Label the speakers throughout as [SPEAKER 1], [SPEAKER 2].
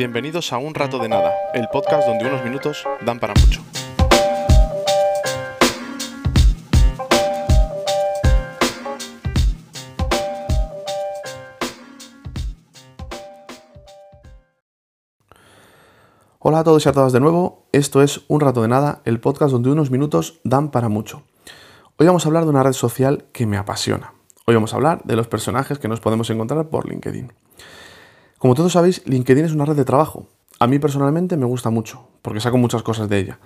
[SPEAKER 1] Bienvenidos a Un Rato de Nada, el podcast donde unos minutos dan para mucho. Hola a todos y a todas de nuevo, esto es Un Rato de Nada, el podcast donde unos minutos dan para mucho. Hoy vamos a hablar de una red social que me apasiona. Hoy vamos a hablar de los personajes que nos podemos encontrar por LinkedIn. Como todos sabéis, LinkedIn es una red de trabajo. A mí personalmente me gusta mucho, porque saco muchas cosas de ella.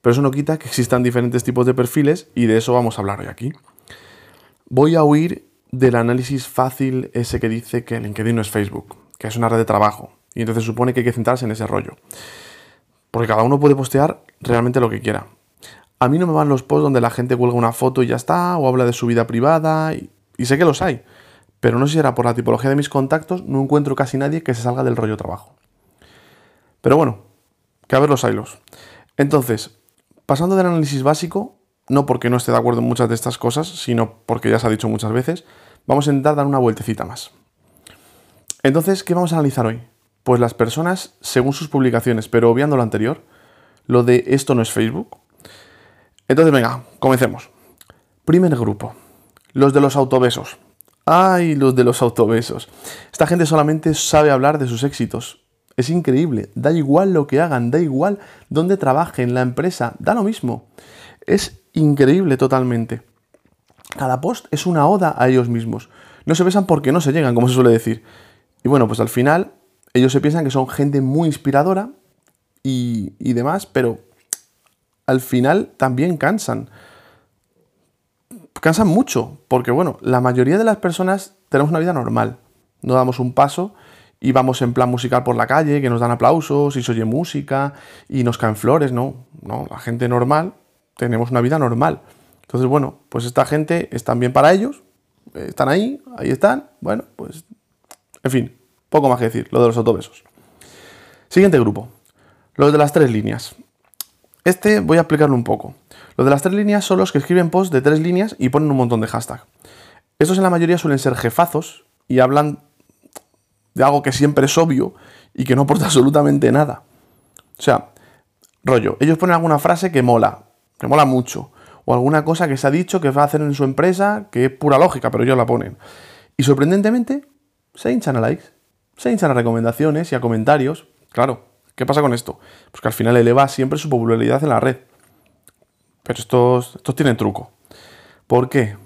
[SPEAKER 1] Pero eso no quita que existan diferentes tipos de perfiles y de eso vamos a hablar hoy aquí. Voy a huir del análisis fácil ese que dice que LinkedIn no es Facebook, que es una red de trabajo, y entonces supone que hay que centrarse en ese rollo. Porque cada uno puede postear realmente lo que quiera. A mí no me van los posts donde la gente cuelga una foto y ya está, o habla de su vida privada, y, y sé que los hay. Pero no sé si era por la tipología de mis contactos, no encuentro casi nadie que se salga del rollo trabajo. Pero bueno, que a ver los hilos. Entonces, pasando del análisis básico, no porque no esté de acuerdo en muchas de estas cosas, sino porque ya se ha dicho muchas veces, vamos a intentar dar una vueltecita más. Entonces, ¿qué vamos a analizar hoy? Pues las personas según sus publicaciones, pero obviando lo anterior, lo de esto no es Facebook. Entonces, venga, comencemos. Primer grupo, los de los autobesos. Ay, los de los autobesos. Esta gente solamente sabe hablar de sus éxitos. Es increíble. Da igual lo que hagan, da igual dónde trabajen, la empresa, da lo mismo. Es increíble totalmente. Cada post es una oda a ellos mismos. No se besan porque no se llegan, como se suele decir. Y bueno, pues al final ellos se piensan que son gente muy inspiradora y, y demás, pero al final también cansan cansan mucho, porque bueno, la mayoría de las personas tenemos una vida normal. No damos un paso y vamos en plan musical por la calle, que nos dan aplausos y se oye música y nos caen flores, no, no, la gente normal tenemos una vida normal. Entonces, bueno, pues esta gente están bien para ellos, están ahí, ahí están, bueno, pues, en fin, poco más que decir, lo de los autobesos. Siguiente grupo, los de las tres líneas. Este voy a explicarlo un poco. Los de las tres líneas son los que escriben posts de tres líneas y ponen un montón de hashtag. Estos en la mayoría suelen ser jefazos y hablan de algo que siempre es obvio y que no aporta absolutamente nada. O sea, rollo, ellos ponen alguna frase que mola, que mola mucho, o alguna cosa que se ha dicho que va a hacer en su empresa que es pura lógica, pero ellos la ponen. Y sorprendentemente, se hinchan a likes, se hinchan a recomendaciones y a comentarios. Claro, ¿qué pasa con esto? Pues que al final eleva siempre su popularidad en la red. Pero estos, estos tienen truco. ¿Por qué?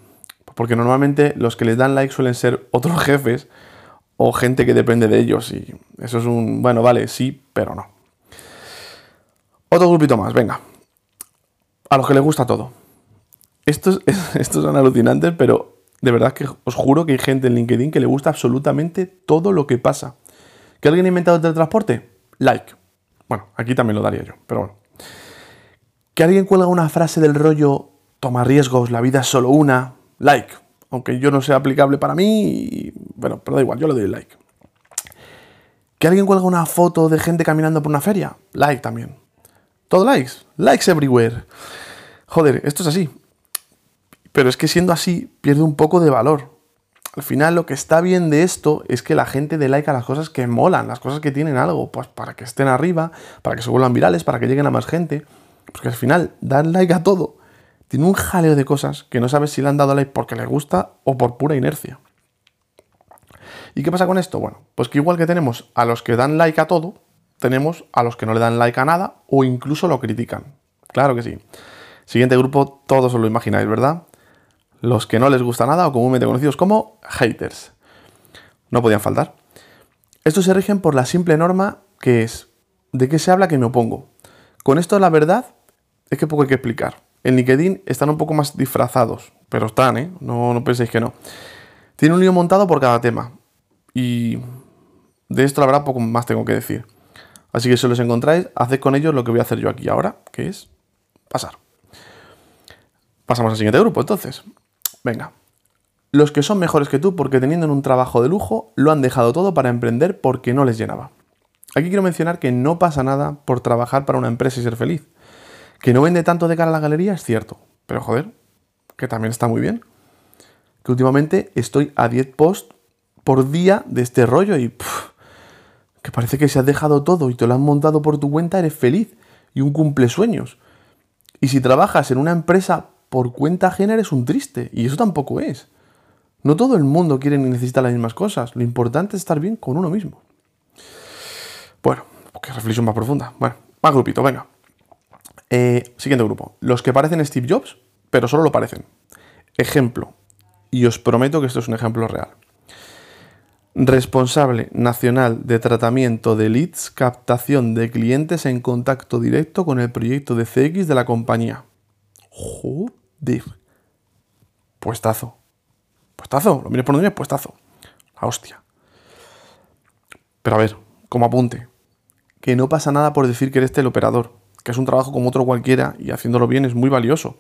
[SPEAKER 1] Porque normalmente los que les dan like suelen ser otros jefes o gente que depende de ellos. Y eso es un, bueno, vale, sí, pero no. Otro grupito más, venga. A los que les gusta todo. Estos, estos son alucinantes, pero de verdad que os juro que hay gente en LinkedIn que le gusta absolutamente todo lo que pasa. ¿Que alguien ha inventado el teletransporte? Like. Bueno, aquí también lo daría yo, pero bueno. Que alguien cuelga una frase del rollo, toma riesgos, la vida es solo una, like. Aunque yo no sea aplicable para mí, bueno, pero da igual, yo le doy like. Que alguien cuelga una foto de gente caminando por una feria, like también. Todo likes, likes everywhere. Joder, esto es así. Pero es que siendo así, pierde un poco de valor. Al final lo que está bien de esto es que la gente dé like a las cosas que molan, las cosas que tienen algo, pues para que estén arriba, para que se vuelvan virales, para que lleguen a más gente. Porque al final, dar like a todo tiene un jaleo de cosas que no sabes si le han dado like porque le gusta o por pura inercia. ¿Y qué pasa con esto? Bueno, pues que igual que tenemos a los que dan like a todo, tenemos a los que no le dan like a nada o incluso lo critican. Claro que sí. Siguiente grupo, todos os lo imagináis, ¿verdad? Los que no les gusta nada o comúnmente conocidos como haters. No podían faltar. Estos se rigen por la simple norma que es, ¿de qué se habla que me opongo? Con esto la verdad es que poco hay que explicar. En LinkedIn están un poco más disfrazados, pero están, ¿eh? No, no penséis que no. Tiene un lío montado por cada tema. Y de esto la verdad poco más tengo que decir. Así que si los encontráis, haced con ellos lo que voy a hacer yo aquí ahora, que es pasar. Pasamos al siguiente grupo, entonces. Venga. Los que son mejores que tú porque teniendo un trabajo de lujo, lo han dejado todo para emprender porque no les llenaba. Aquí quiero mencionar que no pasa nada por trabajar para una empresa y ser feliz. Que no vende tanto de cara a la galería es cierto, pero joder, que también está muy bien. Que últimamente estoy a 10 posts por día de este rollo y que parece que si has dejado todo y te lo has montado por tu cuenta, eres feliz y un cumple sueños. Y si trabajas en una empresa por cuenta ajena, eres un triste. Y eso tampoco es. No todo el mundo quiere ni necesita las mismas cosas. Lo importante es estar bien con uno mismo. Bueno, qué reflexión más profunda. Bueno, más grupito, venga. Eh, siguiente grupo. Los que parecen Steve Jobs, pero solo lo parecen. Ejemplo. Y os prometo que esto es un ejemplo real responsable nacional de tratamiento de leads, captación de clientes en contacto directo con el proyecto de CX de la compañía. Joder. Puestazo. Puestazo. Lo mires por donde puestazo. La hostia. Pero a ver, como apunte, que no pasa nada por decir que eres teleoperador, que es un trabajo como otro cualquiera y haciéndolo bien es muy valioso.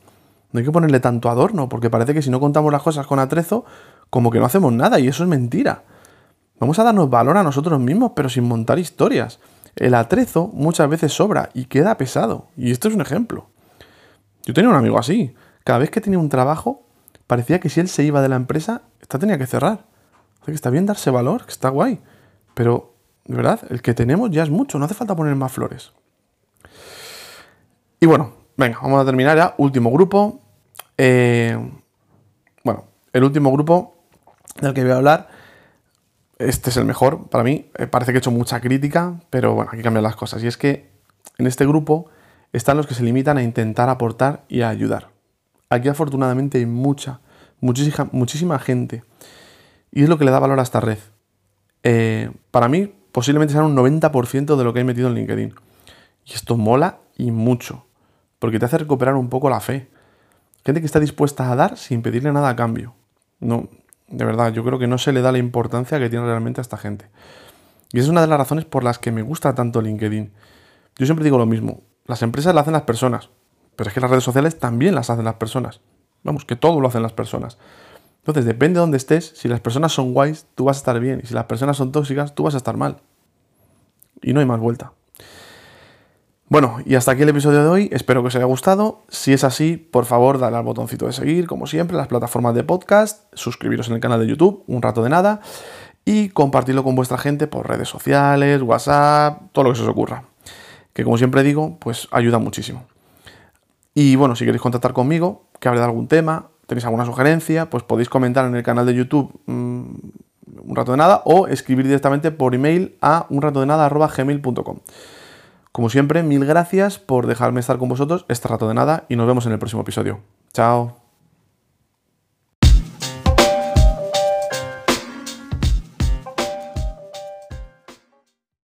[SPEAKER 1] No hay que ponerle tanto adorno, porque parece que si no contamos las cosas con atrezo, como que no hacemos nada, y eso es mentira. Vamos a darnos valor a nosotros mismos, pero sin montar historias. El atrezo muchas veces sobra y queda pesado. Y esto es un ejemplo. Yo tenía un amigo así. Cada vez que tenía un trabajo, parecía que si él se iba de la empresa, esta tenía que cerrar. O sea, que está bien darse valor, que está guay. Pero, de verdad, el que tenemos ya es mucho, no hace falta poner más flores. Y bueno, venga, vamos a terminar ya. Último grupo. Eh, bueno, el último grupo del que voy a hablar este es el mejor para mí. Eh, parece que he hecho mucha crítica, pero bueno, aquí cambian las cosas. Y es que en este grupo están los que se limitan a intentar aportar y a ayudar. Aquí afortunadamente hay mucha, muchísima, muchísima gente. Y es lo que le da valor a esta red. Eh, para mí, posiblemente sea un 90% de lo que he metido en LinkedIn. Y esto mola y mucho. Porque te hace recuperar un poco la fe. Gente que está dispuesta a dar sin pedirle nada a cambio. No, de verdad, yo creo que no se le da la importancia que tiene realmente a esta gente. Y es una de las razones por las que me gusta tanto LinkedIn. Yo siempre digo lo mismo, las empresas las hacen las personas, pero es que las redes sociales también las hacen las personas. Vamos, que todo lo hacen las personas. Entonces, depende de dónde estés, si las personas son guays, tú vas a estar bien, y si las personas son tóxicas, tú vas a estar mal. Y no hay más vuelta. Bueno, y hasta aquí el episodio de hoy. Espero que os haya gustado. Si es así, por favor, dale al botoncito de seguir, como siempre, las plataformas de podcast, suscribiros en el canal de YouTube, un rato de nada, y compartirlo con vuestra gente por redes sociales, WhatsApp, todo lo que se os ocurra. Que como siempre digo, pues ayuda muchísimo. Y bueno, si queréis contactar conmigo, que hable de algún tema, tenéis alguna sugerencia, pues podéis comentar en el canal de YouTube mm, un rato de nada o escribir directamente por email a unratodenada.gmail.com. Como siempre, mil gracias por dejarme estar con vosotros este rato de nada y nos vemos en el próximo episodio. Chao.